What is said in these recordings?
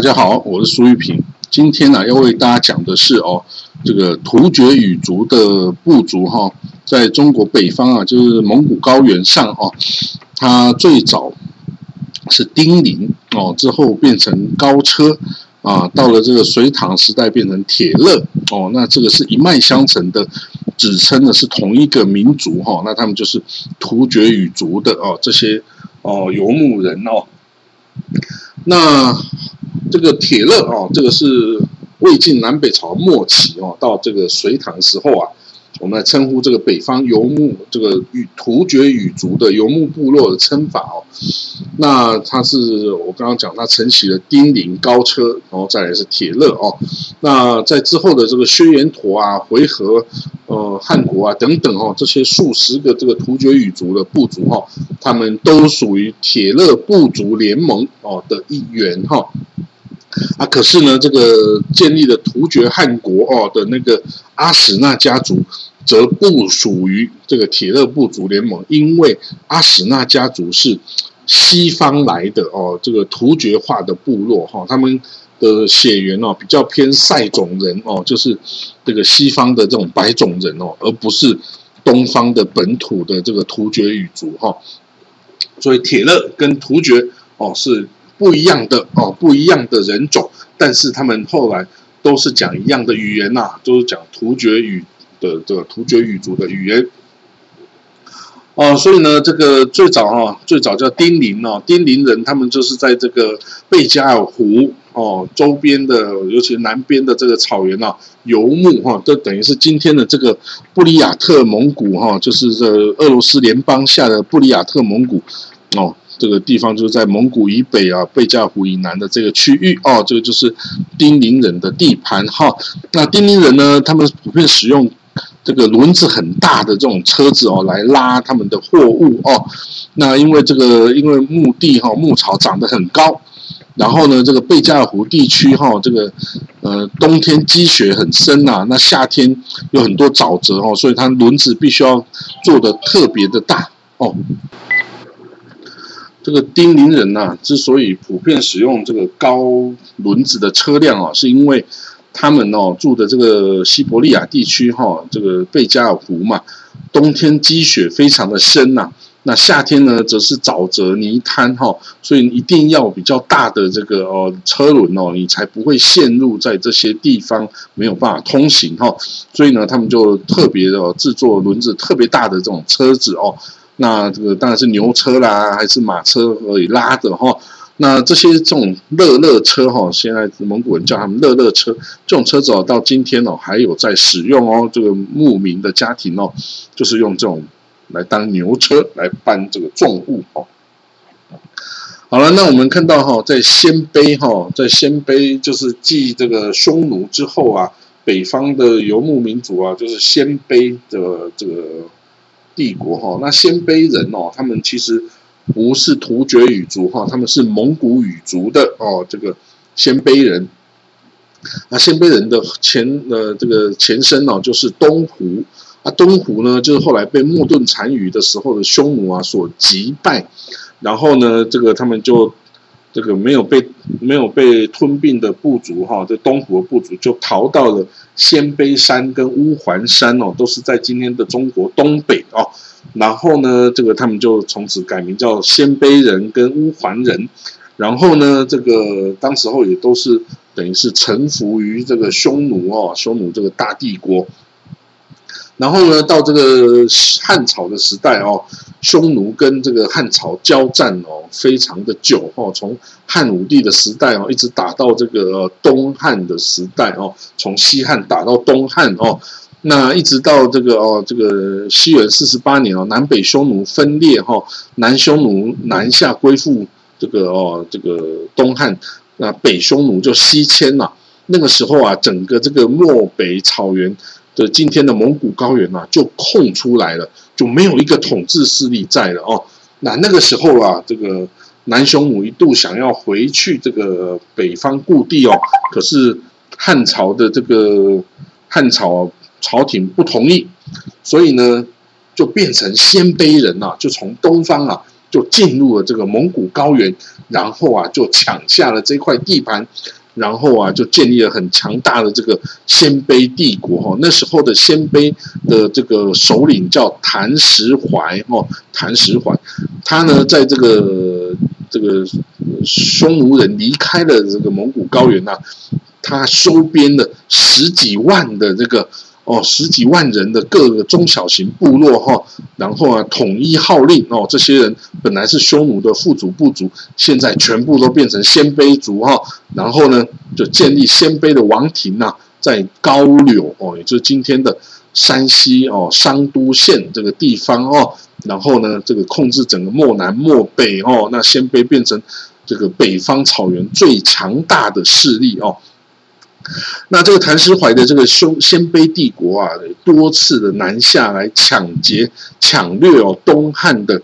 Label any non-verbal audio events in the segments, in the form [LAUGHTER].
大家好，我是苏玉平。今天呢，要为大家讲的是哦，这个突厥语族的部族哈，在中国北方啊，就是蒙古高原上哦，它最早是丁零哦，之后变成高车啊，到了这个隋唐时代变成铁勒哦，那这个是一脉相承的，指称的是同一个民族哈，那他们就是突厥语族的哦，这些哦游牧人哦，那。这个铁勒啊，这个是魏晋南北朝末期哦，到这个隋唐时候啊，我们来称呼这个北方游牧这个与突厥语族的游牧部落的称法哦。那它是我刚刚讲，它承袭了丁零高车，然后再来是铁勒哦。那在之后的这个薛延陀啊、回纥、呃汉国啊等等哦，这些数十个这个突厥语族的部族哈，他们都属于铁勒部族联盟哦的一员哈。啊，可是呢，这个建立的突厥汗国哦的那个阿史那家族，则不属于这个铁勒部族联盟，因为阿史那家族是西方来的哦，这个突厥化的部落哈，他们的血缘哦比较偏塞种人哦，就是这个西方的这种白种人哦，而不是东方的本土的这个突厥语族哈，所以铁勒跟突厥哦是。不一样的哦，不一样的人种，但是他们后来都是讲一样的语言呐，都是讲突厥语的这个突厥语族的语言。哦，所以呢，这个最早哈，最早叫丁零哦，丁零人，他们就是在这个贝加尔湖哦周边的，尤其南边的这个草原啊游牧哈，这等于是今天的这个布里亚特蒙古哈，就是这俄罗斯联邦下的布里亚特蒙古哦。这个地方就是在蒙古以北啊，贝加尔湖以南的这个区域哦，这个就是丁零人的地盘哈。那丁零人呢，他们普遍使用这个轮子很大的这种车子哦，来拉他们的货物哦。那因为这个，因为墓地哈，牧草长得很高，然后呢，这个贝加尔湖地区哈，这个呃冬天积雪很深呐，那夏天有很多沼泽哦，所以它轮子必须要做的特别的大哦。这个丁零人呐，之所以普遍使用这个高轮子的车辆啊，是因为他们哦住的这个西伯利亚地区哈，这个贝加尔湖嘛，冬天积雪非常的深呐，那夏天呢则是沼泽泥滩哈，所以一定要比较大的这个哦车轮哦，你才不会陷入在这些地方没有办法通行哈，所以呢，他们就特别的制作轮子特别大的这种车子哦。那这个当然是牛车啦，还是马车可以拉的哈？那这些这种乐乐车哈，现在蒙古人叫他们乐乐车，这种车子哦，到今天哦还有在使用哦。这个牧民的家庭哦，就是用这种来当牛车来搬这个重物哦。好了，那我们看到哈，在鲜卑哈，在鲜卑就是继这个匈奴之后啊，北方的游牧民族啊，就是鲜卑的这个。帝国哈，那鲜卑人哦，他们其实不是突厥语族哈，他们是蒙古语族的哦。这个鲜卑人，那鲜卑人的前呃这个前身哦，就是东胡啊。东胡呢，就是后来被莫顿单于的时候的匈奴啊所击败，然后呢，这个他们就。这个没有被没有被吞并的部族哈，这东湖的部族就逃到了鲜卑山跟乌桓山哦，都是在今天的中国东北哦。然后呢，这个他们就从此改名叫鲜卑人跟乌桓人。然后呢，这个当时候也都是等于是臣服于这个匈奴哦，匈奴这个大帝国。然后呢，到这个汉朝的时代哦，匈奴跟这个汉朝交战哦，非常的久哦，从汉武帝的时代哦，一直打到这个东汉的时代哦，从西汉打到东汉哦，那一直到这个哦，这个西元四十八年哦，南北匈奴分裂哈，南匈奴南下归附这个哦，这个东汉，那北匈奴就西迁了。那个时候啊，整个这个漠北草原。的今天的蒙古高原啊，就空出来了，就没有一个统治势力在了哦。那那个时候啊，这个南匈奴一度想要回去这个北方故地哦，可是汉朝的这个汉朝朝廷不同意，所以呢，就变成鲜卑人呐，就从东方啊就进入了这个蒙古高原，然后啊就抢下了这块地盘。然后啊，就建立了很强大的这个鲜卑帝国哈。那时候的鲜卑的这个首领叫谭石怀哦，谭石怀，他呢在这个这个匈奴人离开了这个蒙古高原呐，他收编了十几万的这个。哦，十几万人的各个中小型部落哈，然后啊，统一号令哦，这些人本来是匈奴的副主部族，现在全部都变成鲜卑族哈，然后呢，就建立鲜卑的王庭呐，在高柳哦，也就是今天的山西哦商都县这个地方哦，然后呢，这个控制整个漠南漠北哦，那鲜卑变成这个北方草原最强大的势力哦。那这个谭石怀的这个匈鲜卑帝国啊，多次的南下来抢劫、抢掠哦东汉的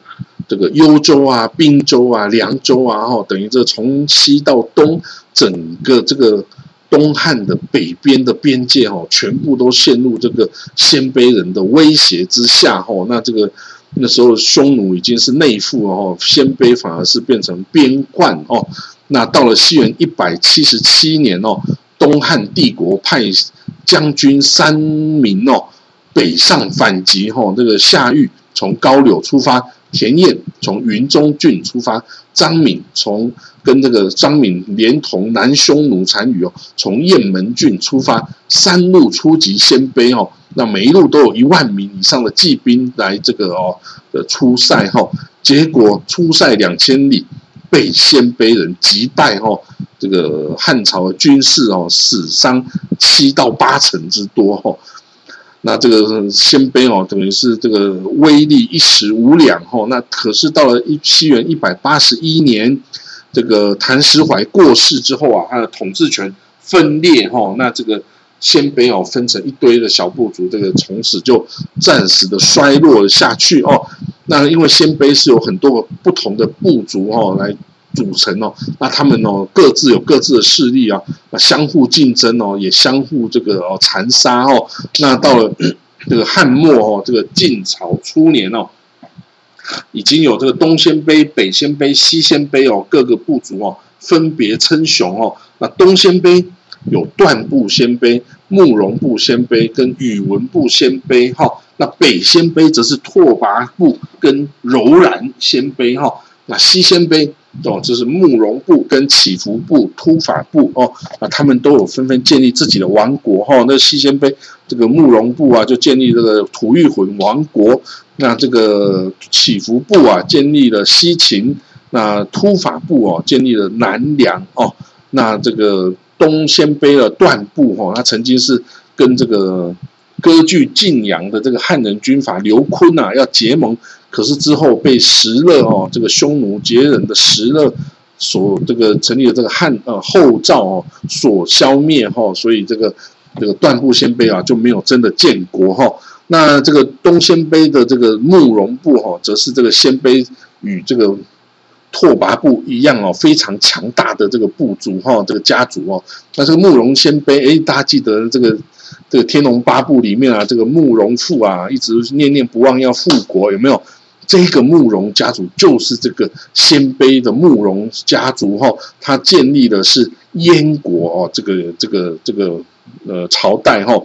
这个幽州啊、滨州啊、凉州啊，哈，等于这从西到东，整个这个东汉的北边的边界哦，全部都陷入这个鲜卑人的威胁之下，哦，那这个那时候匈奴已经是内附哦，鲜卑反而是变成边患哦。那到了西元一百七十七年哦。东汉帝国派将军三名哦北上反击哈，这个夏玉从高柳出发，田彦从云中郡出发，张敏从跟这个张敏连同南匈奴单于哦从雁门郡出发，三路出击鲜卑哦，那每一路都有一万名以上的骑兵来这个哦的出塞哈，结果出塞两千里。被鲜卑人击败哦，这个汉朝的军事哦死伤七到八成之多哦。那这个鲜卑哦等于是这个威力一时无两哦。那可是到了一西元一百八十一年，这个谭石怀过世之后啊，他的统治权分裂哦，那这个鲜卑哦分成一堆的小部族，这个从此就暂时的衰落下去哦。那因为鲜卑是有很多个不同的部族哦来组成哦，那他们哦各自有各自的势力啊，那相互竞争哦，也相互这个哦残杀哦。那到了 [CLEARS THROAT] 这个汉末哦，这个晋朝初年哦，已经有这个东鲜卑、北鲜卑、西鲜卑哦各个部族哦分别称雄哦。那东鲜卑有段部鲜卑、慕容部鲜卑跟宇文部鲜卑哈。那北鲜卑则是拓跋部跟柔然鲜卑哈，那西鲜卑哦，这是慕容部跟起伏部、突法部哦，那他们都有纷纷建立自己的王国哈。那西鲜卑这个慕容部啊，就建立这个吐谷浑王国；那这个起伏部啊，建立了西秦；那突法部哦，建立了南梁哦。那这个东鲜卑的段部哈，他曾经是跟这个。割据晋阳的这个汉人军阀刘坤呐，要结盟，可是之后被石勒哦，这个匈奴羯人的石勒所这个成立的这个汉呃后赵哦所消灭哈，所以这个这个段部鲜卑啊就没有真的建国哈。那这个东鲜卑的这个慕容部哈，则是这个鲜卑与这个拓跋部一样哦，非常强大的这个部族哈，这个家族哦。那这个慕容鲜卑，哎，大家记得这个。这个《天龙八部》里面啊，这个慕容复啊，一直念念不忘要复国，有没有？这个慕容家族就是这个鲜卑的慕容家族哈，他建立的是燕国哦，这个这个这个呃朝代哈，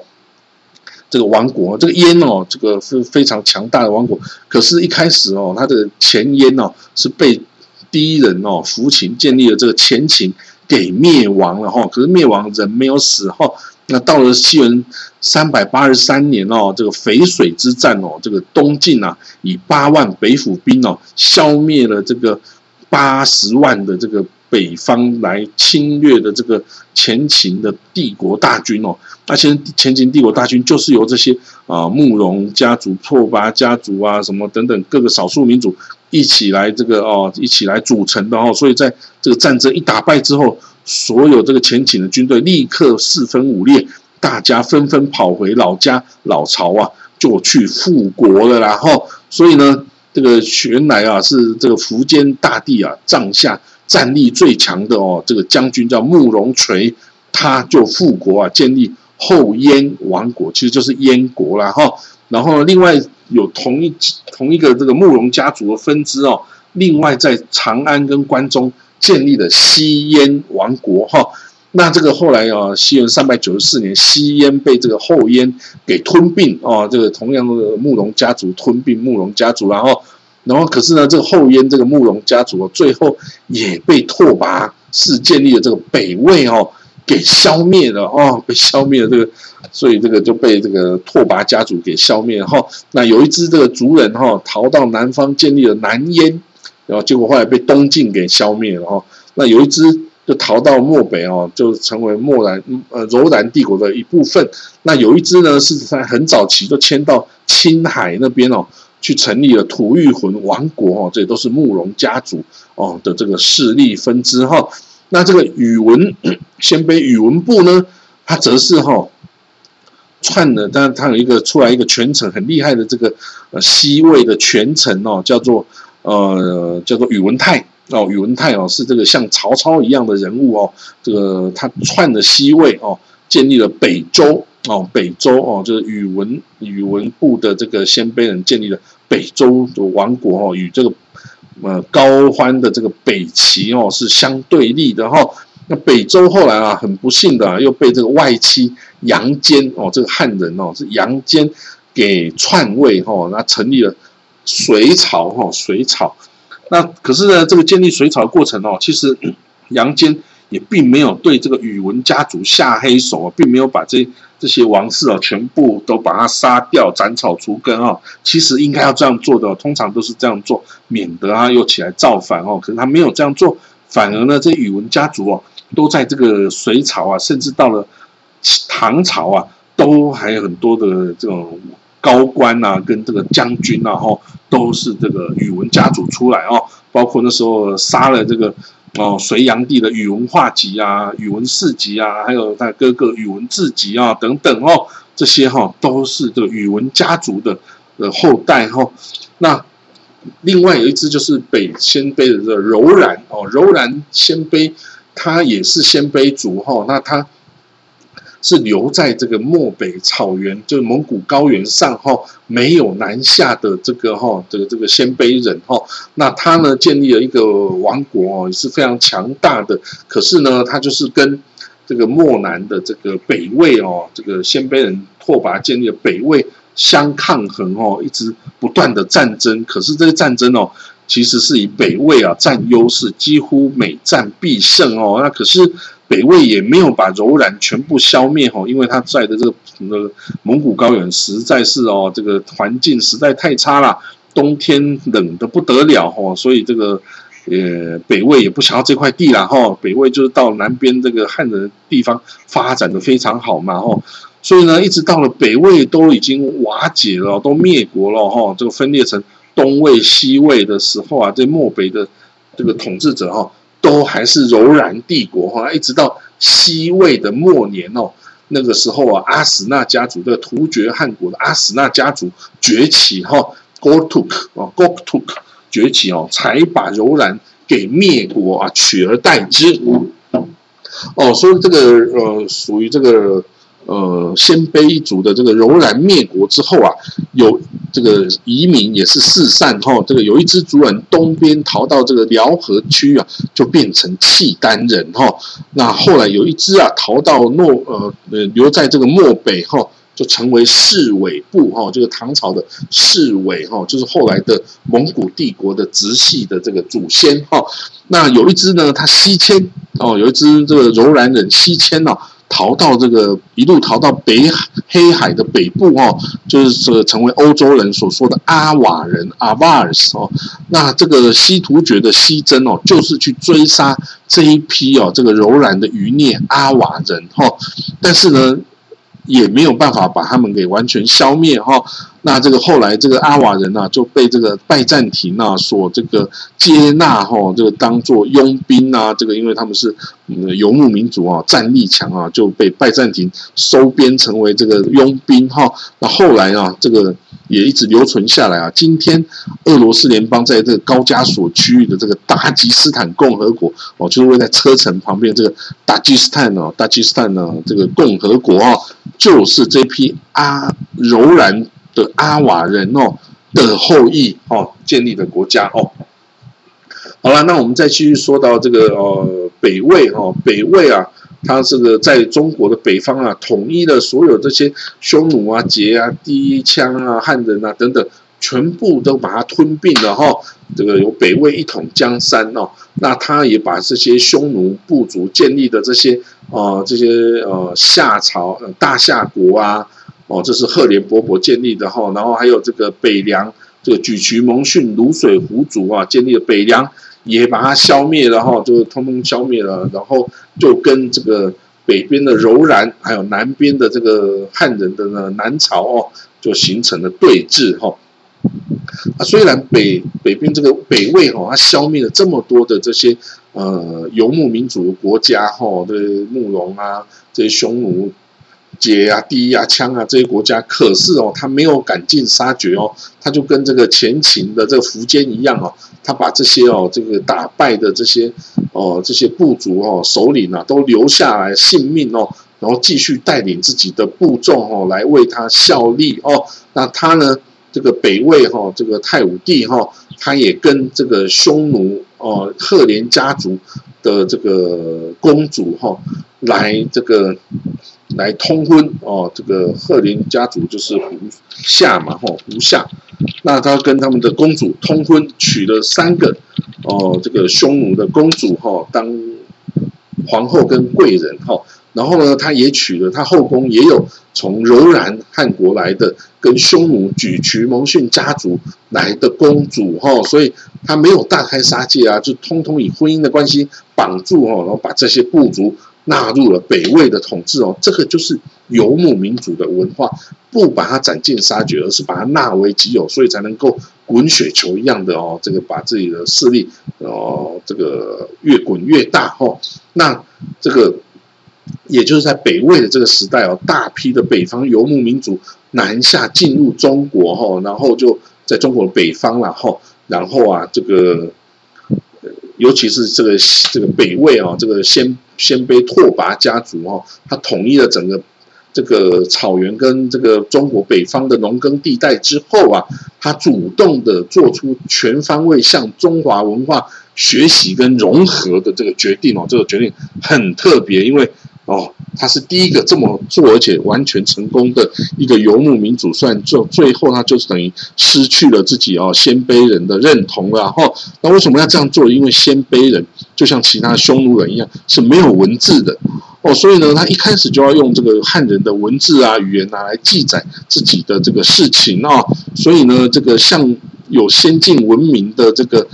这个王国，这个燕哦，这个是非常强大的王国。可是，一开始哦，他的前燕哦是被第一人哦扶秦建立了这个前秦给灭亡了哈。可是灭亡人没有死哈。那到了西元三百八十三年哦，这个淝水之战哦，这个东晋啊，以八万北府兵哦，消灭了这个八十万的这个北方来侵略的这个前秦的帝国大军哦。那其实前秦帝国大军就是由这些啊慕容家族、拓跋家族啊什么等等各个少数民族一起来这个哦一起来组成的哦。所以在这个战争一打败之后。所有这个前秦的军队立刻四分五裂，大家纷纷跑回老家老巢啊，就去复国了。然后，所以呢，这个原来啊是这个苻坚大帝啊帐下战力最强的哦，这个将军叫慕容垂，他就复国啊，建立后燕王国，其实就是燕国了哈。然后另外有同一同一个这个慕容家族的分支哦，另外在长安跟关中建立了西燕王国哈。那这个后来啊，西元三百九十四年，西燕被这个后燕给吞并哦，这个同样的慕容家族吞并慕容家族，然后，然后可是呢，这个后燕这个慕容家族最后也被拓跋氏建立的这个北魏哦给消灭了哦，[LAUGHS] 被消灭了这个，所以这个就被这个拓跋家族给消灭哈。那有一支这个族人哈逃到南方建立了南燕，然后结果后来被东晋给消灭了哈。那有一支。就逃到漠北哦，就成为漠然呃柔然帝国的一部分。那有一支呢，是在很早期就迁到青海那边哦，去成立了吐谷浑王国哦，这都是慕容家族哦的这个势力分支哈。那这个宇文 [CLEARS THROAT] 鲜卑宇文部呢，他则是哈串的，但他有一个出来一个权臣很厉害的这个呃西魏的权臣哦，叫做呃叫做宇文泰。哦，宇文泰哦，是这个像曹操一样的人物哦。这个他篡了西魏哦，建立了北周哦，北周哦，就是宇文宇文部的这个鲜卑人建立了北周的王国哦，与这个呃高欢的这个北齐哦是相对立的哈。那北周后来啊，很不幸的又被这个外戚杨坚哦，这个汉人哦是杨坚给篡位哈，那成立了隋朝哈，隋朝。那可是呢，这个建立隋朝的过程哦，其实杨坚也并没有对这个宇文家族下黑手啊，并没有把这这些王室啊全部都把他杀掉、斩草除根啊。其实应该要这样做的，通常都是这样做，免得他又起来造反哦。可是他没有这样做，反而呢，这宇文家族哦，都在这个隋朝啊，甚至到了唐朝啊，都还有很多的这种。高官啊，跟这个将军啊，哈，都是这个宇文家族出来哦。包括那时候杀了这个哦，隋炀帝的宇文化及啊、宇文士及啊，还有他哥哥宇文智及啊等等哦，这些哈都是这个宇文家族的的后代哈。那另外有一支就是北鲜卑的这个柔然哦，柔然鲜卑，他也是鲜卑族哈。那他。是留在这个漠北草原，就是蒙古高原上哈，没有南下的这个哈，这个这个鲜卑人哈，那他呢建立了一个王国哦，也是非常强大的。可是呢，他就是跟这个漠南的这个北魏哦，这个鲜卑人拓跋建立的北魏相抗衡哦，一直不断的战争。可是这个战争哦，其实是以北魏啊占优势，几乎每战必胜哦。那可是。北魏也没有把柔然全部消灭哦，因为他在的这个个蒙古高原实在是哦，这个环境实在太差了，冬天冷的不得了哦，所以这个呃北魏也不想要这块地了哈，北魏就是到南边这个汉人地方发展的非常好嘛哈，所以呢，一直到了北魏都已经瓦解了，都灭国了哈，这个分裂成东魏、西魏的时候啊，这漠北的这个统治者哈。都还是柔然帝国哈，一直到西魏的末年哦，那个时候啊，阿史那家族的突厥汗国的阿史那家族崛起哈，Goktook 啊，Goktook 崛起哦，才把柔然给灭国啊，取而代之。哦，所以这个呃，属于这个。呃，鲜卑族的这个柔然灭国之后啊，有这个移民也是四散哈。这个有一支族人东边逃到这个辽河区啊，就变成契丹人哈。那后来有一支啊逃到诺呃呃留在这个漠北哈，就成为侍卫部哈，就是唐朝的侍卫哈，就是后来的蒙古帝国的直系的这个祖先哈。那有一支呢，他西迁哦，有一支这个柔然人西迁哦。逃到这个一路逃到北黑海的北部哦，就是说成为欧洲人所说的阿瓦人阿瓦尔斯哦。那这个西突厥的西征哦，就是去追杀这一批哦这个柔然的余孽阿瓦人哈。但是呢。也没有办法把他们给完全消灭哈，那这个后来这个阿瓦人呢就被这个拜占庭啊所这个接纳哈，这个当做佣兵啊，这个因为他们是游牧民族啊，战力强啊，就被拜占庭收编成为这个佣兵哈。那后来啊，这个。也一直留存下来啊！今天俄罗斯联邦在这个高加索区域的这个达吉斯坦共和国哦，就是位在车臣旁边这个达吉斯坦哦，达吉斯坦呢这个共和国啊，就是这批阿柔然的阿瓦人哦的后裔哦建立的国家哦。好了，那我们再继续说到这个呃北魏哦，北魏啊，它这个在中国的北方啊，统一了所有这些匈奴啊、羯啊、氐、羌啊、汉人啊等等，全部都把它吞并了哈。这个由北魏一统江山哦，那他也把这些匈奴部族建立的这些呃这些呃夏朝大夏国啊，哦，这是赫连勃勃建立的哈，然后还有这个北凉这个沮渠蒙逊卤水胡族啊建立的北凉。也把它消灭了哈，就通通消灭了，然后就跟这个北边的柔然，还有南边的这个汉人的呢南朝哦，就形成了对峙哈。啊，虽然北北边这个北魏哈，它消灭了这么多的这些呃游牧民族的国家哈，的慕容啊，这些匈奴。解啊、氐啊、枪啊这些国家，可是哦，他没有赶尽杀绝哦，他就跟这个前秦的这个苻坚一样哦，他把这些哦这个打败的这些哦这些部族哦首领啊都留下来性命哦，然后继续带领自己的部众哦来为他效力哦。那他呢，这个北魏哈这个太武帝哈，他也跟这个匈奴哦赫连家族的这个公主哈来这个。来通婚哦，这个赫连家族就是胡夏嘛，吼胡夏，那他跟他们的公主通婚，娶了三个哦，这个匈奴的公主哈当皇后跟贵人哈，然后呢，他也娶了他后宫也有从柔然汉国来的跟匈奴沮渠蒙逊家族来的公主哈，所以他没有大开杀戒啊，就通通以婚姻的关系绑住哦，然后把这些部族。纳入了北魏的统治哦，这个就是游牧民族的文化，不把它斩尽杀绝，而是把它纳为己有，所以才能够滚雪球一样的哦，这个把自己的势力哦，这个越滚越大哦。那这个也就是在北魏的这个时代哦，大批的北方游牧民族南下进入中国哈，然后就在中国北方了哈，然后啊这个。尤其是这个这个北魏啊，这个鲜鲜卑拓跋家族啊，他统一了整个这个草原跟这个中国北方的农耕地带之后啊，他主动的做出全方位向中华文化学习跟融合的这个决定哦，这个决定很特别，因为。哦，他是第一个这么做，而且完全成功的一个游牧民族。虽然最后他就是等于失去了自己哦鲜卑人的认同了。哈，那为什么要这样做？因为鲜卑人就像其他匈奴人一样是没有文字的哦，所以呢，他一开始就要用这个汉人的文字啊语言啊来记载自己的这个事情啊。所以呢，这个像有先进文明的这个。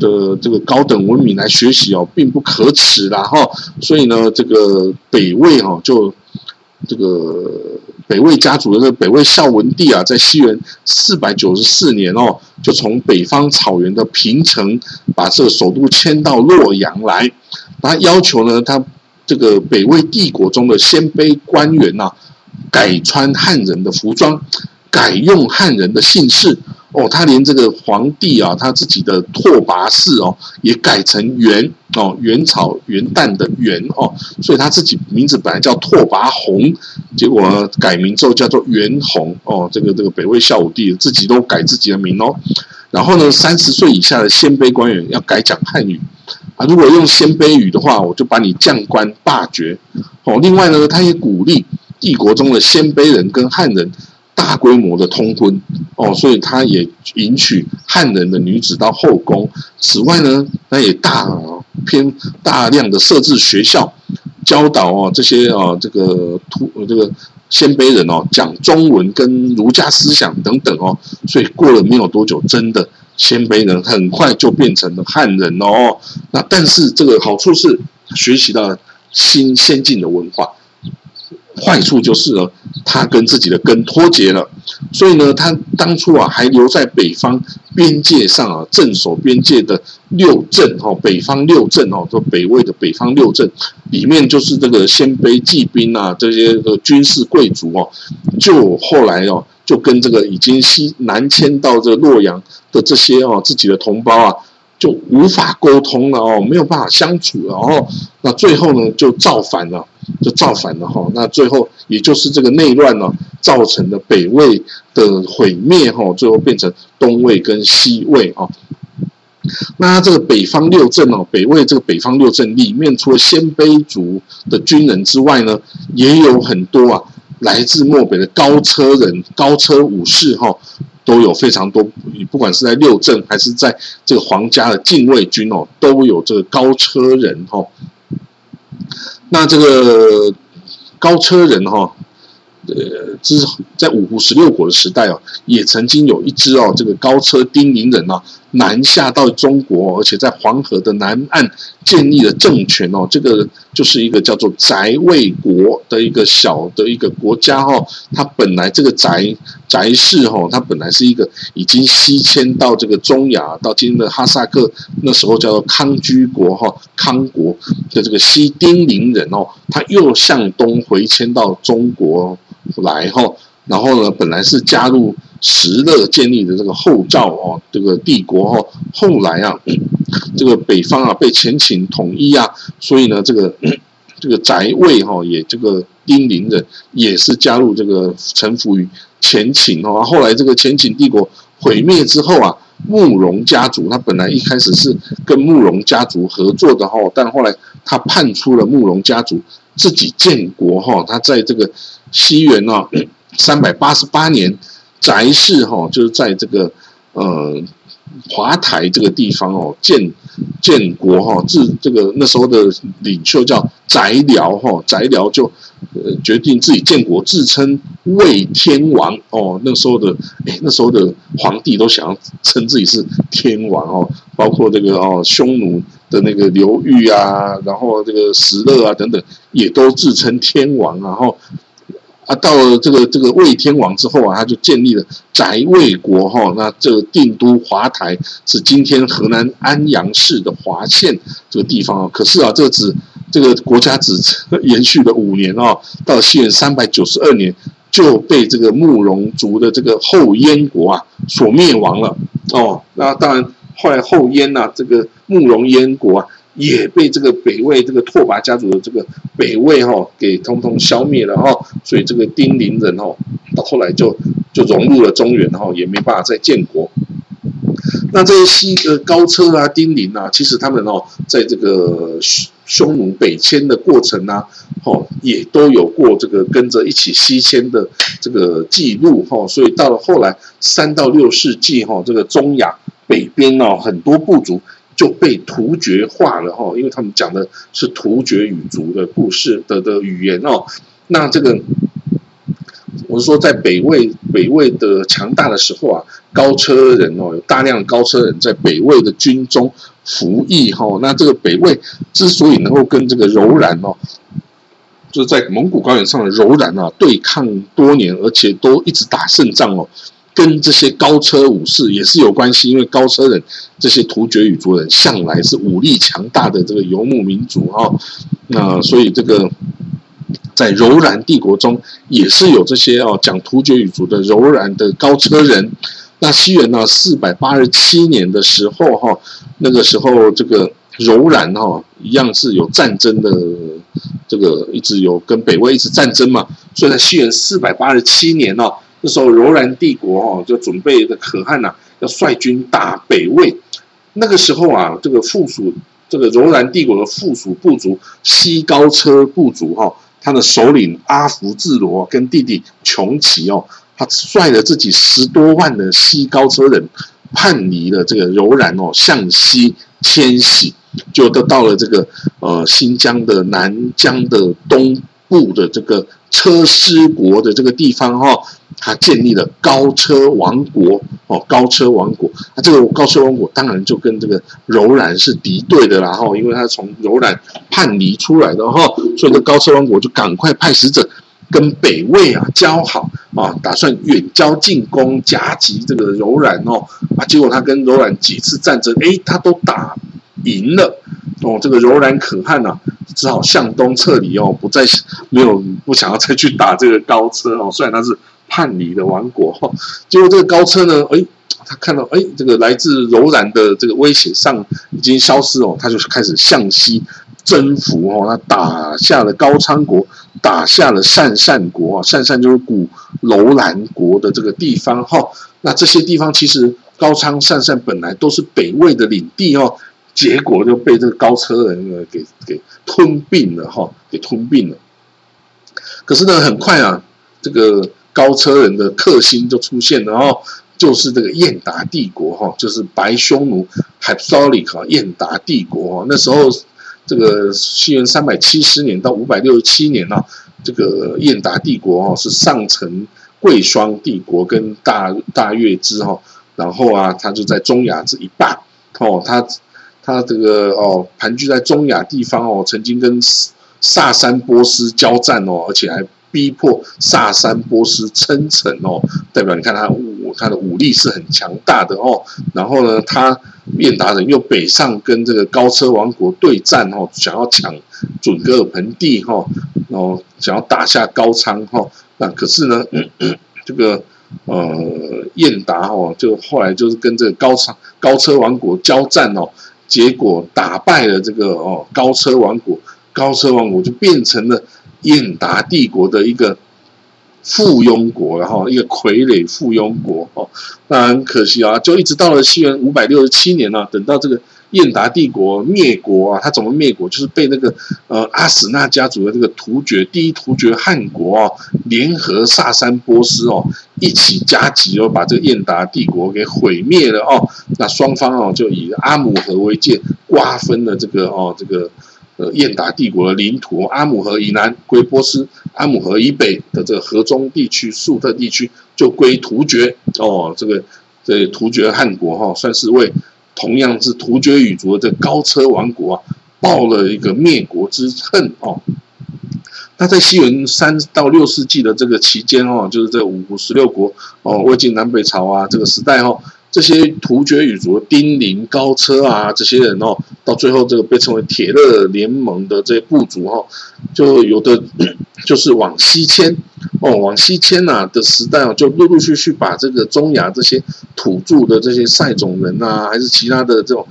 的这个高等文明来学习哦，并不可耻啦哈，所以呢，这个北魏哈就这个北魏家族的这个北魏孝文帝啊，在西元四百九十四年哦，就从北方草原的平城把这个首都迁到洛阳来，他要求呢，他这个北魏帝国中的鲜卑官员呐，改穿汉人的服装，改用汉人的姓氏。哦，他连这个皇帝啊，他自己的拓跋氏哦，也改成元哦，元朝元旦的元哦，所以他自己名字本来叫拓跋宏，结果改名之后叫做元宏哦。这个这个北魏孝武帝自己都改自己的名哦。然后呢，三十岁以下的鲜卑官员要改讲汉语啊，如果用鲜卑语的话，我就把你降官罢爵哦。另外呢，他也鼓励帝国中的鲜卑人跟汉人。大规模的通婚哦，所以他也迎娶汉人的女子到后宫。此外呢，他也大偏大量的设置学校，教导哦这些哦这个突这个鲜卑人哦讲中文跟儒家思想等等哦。所以过了没有多久，真的鲜卑人很快就变成了汉人哦。那但是这个好处是学习到新先进的文化。坏处就是呢，他跟自己的根脱节了，所以呢，他当初啊还留在北方边界上啊镇守边界的六镇哦，北方六镇哦，就北魏的北方六镇里面就是这个鲜卑骑兵啊，这些的军事贵族哦，就后来哦就跟这个已经西南迁到这洛阳的这些哦自己的同胞啊。就无法沟通了哦，没有办法相处了哦，那最后呢就造反了，就造反了哈。那最后也就是这个内乱呢，造成的北魏的毁灭哈，最后变成东魏跟西魏啊。那这个北方六镇哦，北魏这个北方六镇里面，除了鲜卑族的军人之外呢，也有很多啊，来自漠北的高车人、高车武士哈，都有非常多。不管是在六镇还是在这个皇家的禁卫军哦，都有这个高车人哦。那这个高车人哈。呃，这是在五胡十六国的时代哦，也曾经有一支哦，这个高车丁零人呢南下到中国，而且在黄河的南岸建立了政权哦。这个就是一个叫做翟魏国的一个小的一个国家哦。它本来这个翟翟氏哈，它本来是一个已经西迁到这个中亚，到今天的哈萨克，那时候叫做康居国哈，康国的这个西丁零人哦，他又向东回迁到中国。来哈，然后呢，本来是加入石勒建立的这个后赵哦，这个帝国哦，后来啊，这个北方啊被前秦统一啊，所以呢，这个这个翟魏哈也这个丁零的也是加入这个臣服于前秦哦。后来这个前秦帝国毁灭之后啊，慕容家族他本来一开始是跟慕容家族合作的哈，但后来他叛出了慕容家族，自己建国哈，他在这个。西元呢，三百八十八年，翟氏哈就是在这个呃华台这个地方哦建建国哈，自这个那时候的领袖叫翟辽哈，翟辽就呃决定自己建国，自称魏天王哦。那时候的哎，那时候的皇帝都想要称自己是天王哦，包括这个哦匈奴的那个刘裕啊，然后这个石勒啊等等，也都自称天王，然后。啊，到了这个这个魏天王之后啊，他就建立了翟魏国哈。那这个定都华台是今天河南安阳市的华县这个地方啊。可是啊，这只这个国家只 [LAUGHS] 延续了五年哦，到西元三百九十二年就被这个慕容族的这个后燕国啊所灭亡了哦。那当然后来后燕呐，这个慕容燕国啊。也被这个北魏这个拓跋家族的这个北魏哈给通通消灭了哈，所以这个丁零人哦到后来就就融入了中原哈，也没办法再建国。那这些西呃高车啊丁零啊，其实他们哦在这个匈奴北迁的过程啊，哦也都有过这个跟着一起西迁的这个记录哈，所以到了后来三到六世纪哈，这个中亚北边哦很多部族。就被突厥化了哈，因为他们讲的是突厥语族的故事的的语言哦。那这个，我是说，在北魏北魏的强大的时候啊，高车人哦，有大量高车人在北魏的军中服役哈。那这个北魏之所以能够跟这个柔然哦，就是在蒙古高原上的柔然啊对抗多年，而且都一直打胜仗哦。跟这些高车武士也是有关系，因为高车人这些突厥语族人向来是武力强大的这个游牧民族哈，那所以这个在柔然帝国中也是有这些哦讲突厥语族的柔然的高车人。那西元呢四百八十七年的时候哈，那个时候这个柔然哈一样是有战争的，这个一直有跟北魏一直战争嘛，所以在西元四百八十七年呢。那时候柔然帝国哦，就准备的可汗呐，要率军打北魏。那个时候啊，这个附属这个柔然帝国的附属部族西高车部族哈，他的首领阿福自罗跟弟弟穷奇哦，他率了自己十多万的西高车人叛离了这个柔然哦，向西迁徙，就都到了这个呃新疆的南疆的东部的这个车师国的这个地方哈。他建立了高车王国哦，高车王国。那这个高车王国当然就跟这个柔然是敌对的啦哈，因为他从柔然叛离出来的哈，所以这高车王国就赶快派使者跟北魏啊交好啊，打算远交近攻夹击这个柔然哦啊，结果他跟柔然几次战争，哎，他都打赢了哦，这个柔然可汗呐，只好向东撤离哦，不再没有不想要再去打这个高车哦，虽然他是。叛离的王国哈，结果这个高车呢，哎，他看到哎，这个来自柔然的这个威胁上已经消失哦，他就开始向西征服哦，他打下了高昌国，打下了鄯善国啊，鄯善就是古楼兰国的这个地方哈，那这些地方其实高昌善善本来都是北魏的领地哦，结果就被这个高车人呢给给吞并了哈，给吞并了。可是呢，很快啊，这个高车人的克星就出现了哦，就是这个燕达帝国哈，就是白匈奴 h y p s o l i c 燕达帝国。那时候这个西元三百七十年到五百六十七年呢，这个燕达帝国哦是上承贵霜帝国跟大大月支哈，然后啊，他就在中亚这一霸哦，他他这个哦盘踞在中亚地方哦，曾经跟萨珊波斯交战哦，而且还逼迫萨珊波斯称臣哦，代表你看他武他的武力是很强大的哦。然后呢，他燕达人又北上跟这个高车王国对战哦，想要抢准噶尔盆地哈，然后想要打下高昌哈。那可是呢，[CLEARS THROAT] 这个呃燕达哦，就后来就是跟这个高昌高车王国交战哦，结果打败了这个哦高车王国。高车王国就变成了燕达帝国的一个附庸国，然后一个傀儡附庸国哦。那很可惜啊，就一直到了西元五百六十七年呢，等到这个燕达帝国灭国啊，他怎么灭国？就是被那个呃阿史那家族的这个突厥第一突厥汗国啊，联合萨珊波斯哦，一起夹击哦，把这个燕达帝国给毁灭了哦。那双方哦，就以阿姆河为界，瓜分了这个哦这个。呃，燕达帝国的领土，阿姆河以南归波斯，阿姆河以北的这个河中地区、粟特地区就归突厥。哦，这个这突厥汗国哈，算是为同样是突厥语族的高车王国啊，报了一个灭国之恨哦。那在西元三到六世纪的这个期间哦，就是这五十六国哦，魏晋南北朝啊这个时代哦。这些突厥语族丁零、高车啊，这些人哦，到最后这个被称为铁勒联盟的这些部族哦，就有的就是往西迁哦，往西迁呐的时代哦，就陆陆续续把这个中亚这些土著的这些塞种人呐，还是其他的这种，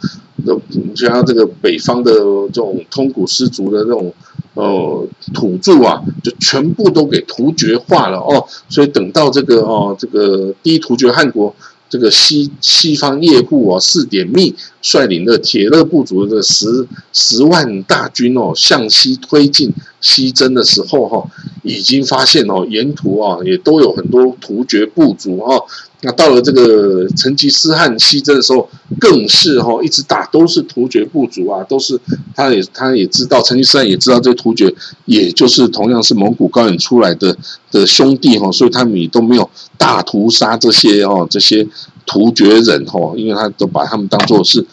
其他这个北方的这种通古斯族的这种呃土著啊，就全部都给突厥化了哦，所以等到这个哦，这个第一突厥汗国。这个西西方叶护哦，四点密率领的铁勒部族的十十万大军哦，向西推进西征的时候哈，已经发现哦，沿途啊也都有很多突厥部族哈。那到了这个成吉思汗西征的时候，更是哈一直打都是突厥部族啊，都是他也他也知道成吉思汗也知道这突厥，也就是同样是蒙古高原出来的的兄弟哈，所以他们也都没有大屠杀这些哦这些突厥人哈，因为他都把他们当做是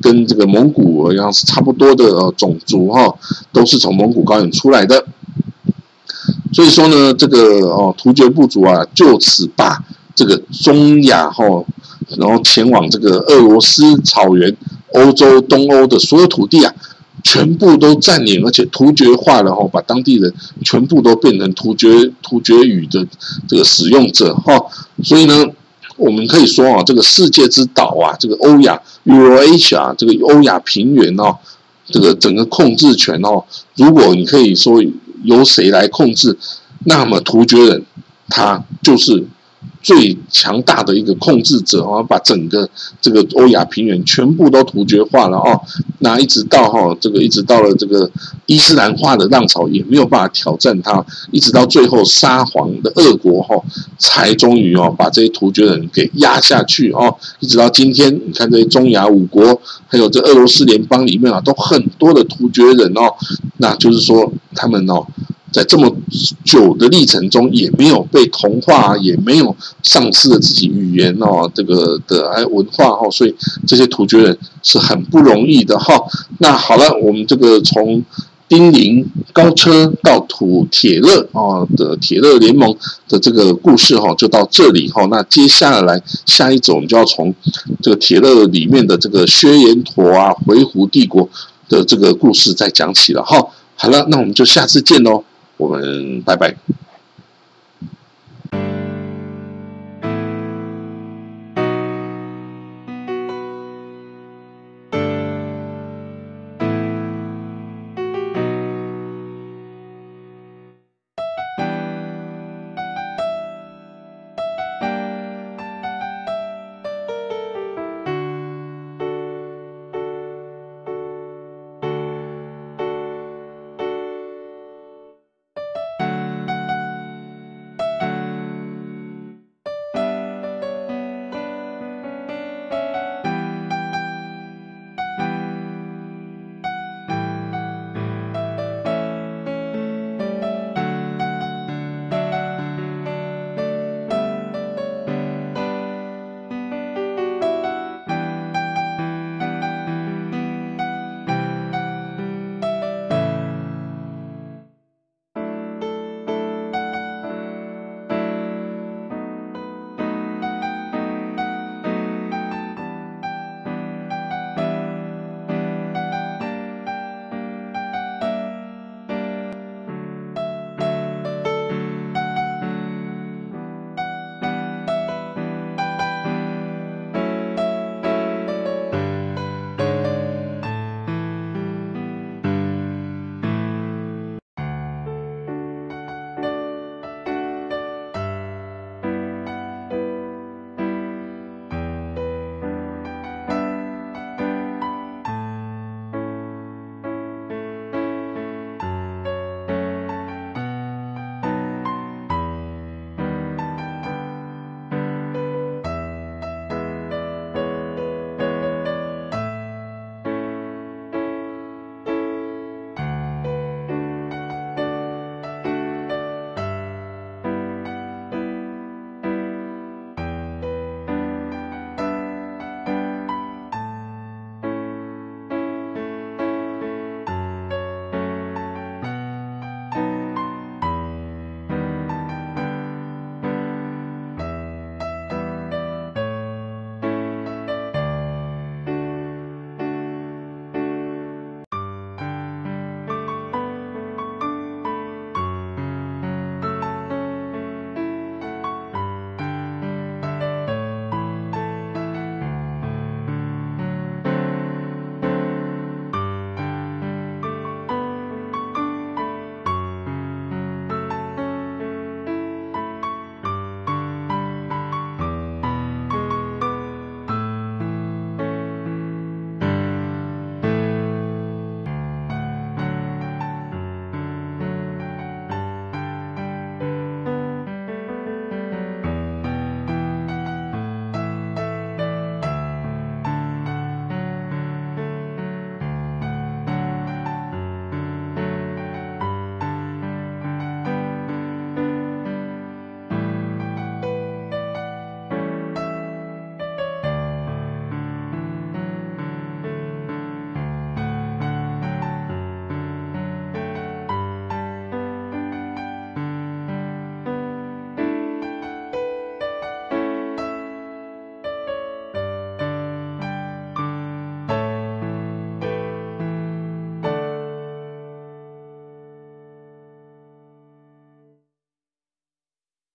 跟这个蒙古一样是差不多的呃种族哈，都是从蒙古高原出来的，所以说呢，这个哦突厥部族啊就此罢。这个中亚哈，然后前往这个俄罗斯草原、欧洲、东欧的所有土地啊，全部都占领，而且突厥化了哈，把当地人全部都变成突厥突厥语的这个使用者哈。所以呢，我们可以说啊，这个世界之岛啊，这个欧亚 Eurasia 这个欧亚平原哦，这个整个控制权哦，如果你可以说由谁来控制，那么突厥人他就是。最强大的一个控制者啊，把整个这个欧亚平原全部都突厥化了哦。那一直到哈这个一直到了这个伊斯兰化的浪潮也没有办法挑战它，一直到最后沙皇的俄国哈才终于哦把这些突厥人给压下去哦。一直到今天，你看这些中亚五国，还有这俄罗斯联邦里面啊，都很多的突厥人哦。那就是说他们哦。在这么久的历程中，也没有被同化，也没有丧失了自己语言哦，这个的哎文化哦，所以这些突厥人是很不容易的哈。那好了，我们这个从丁零高车到土铁勒啊的铁勒联盟的这个故事哈，就到这里哈。那接下来下一种，我们就要从这个铁勒里面的这个薛延陀啊回鹘帝国的这个故事再讲起了哈。好了，那我们就下次见喽。我们拜拜。